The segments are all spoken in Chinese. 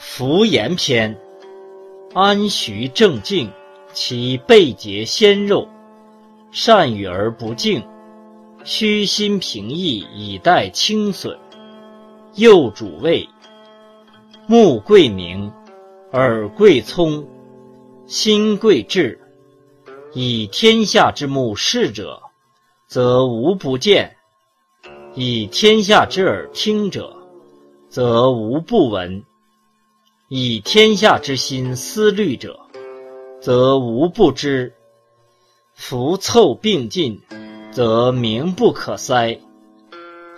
福言篇，安徐正静，其背节鲜肉，善与而不敬，虚心平易以待轻损。右主位，目贵明，耳贵聪，心贵智。以天下之目视者，则无不见；以天下之耳听者，则无不闻；以天下之心思虑者，则无不知。夫凑并进，则名不可塞。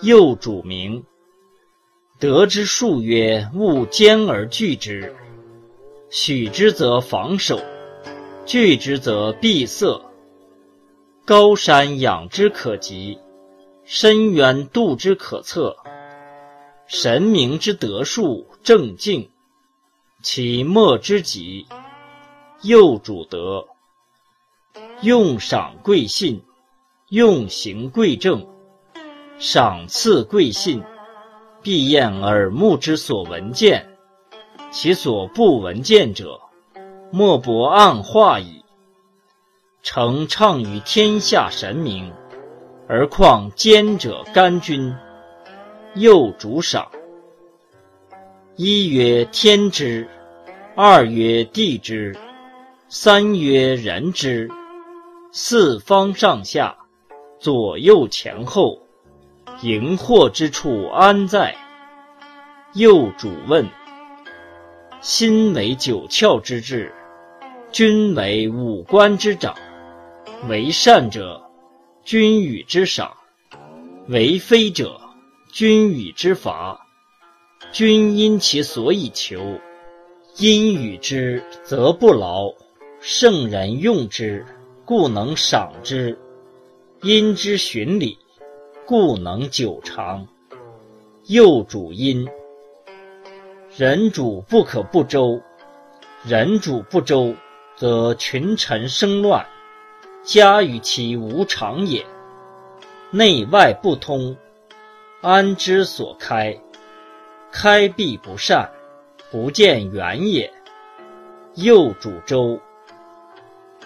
又主名，得之数曰：勿兼而拒之，许之则防守。拒之则闭塞，高山仰之可及，深渊度之可测。神明之德数正静，其莫之极，又主德。用赏贵信，用行贵正。赏赐贵信，必验耳目之所闻见，其所不闻见者。莫不暗化矣。诚畅于天下神明，而况奸者干君？又主赏。一曰天之，二曰地之，三曰人之。四方上下，左右前后，荧惑之处安在？又主问。心为九窍之志。君为五官之长，为善者，君与之赏；为非者，君与之罚。君因其所以求，因与之则不劳。圣人用之，故能赏之；因之循礼，故能久长。又主因，人主不可不周，人主不周。则群臣生乱，家与其无常也；内外不通，安之所开？开闭不善，不见远也。又主周，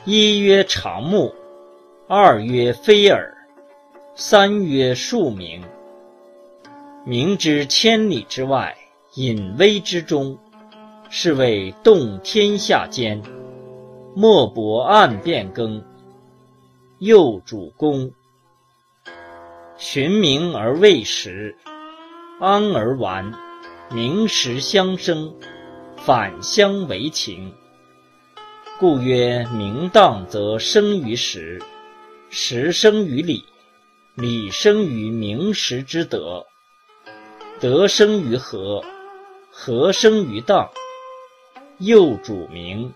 一曰长木，二曰飞耳，三曰树鸣。明之千里之外，隐微之中，是谓动天下间。莫不暗变更，又主公。寻名而未实，安而完，名实相生，反相为情。故曰：名当则生于时，时生于理，理生于名时之德，德生于和，和生于当。又主名。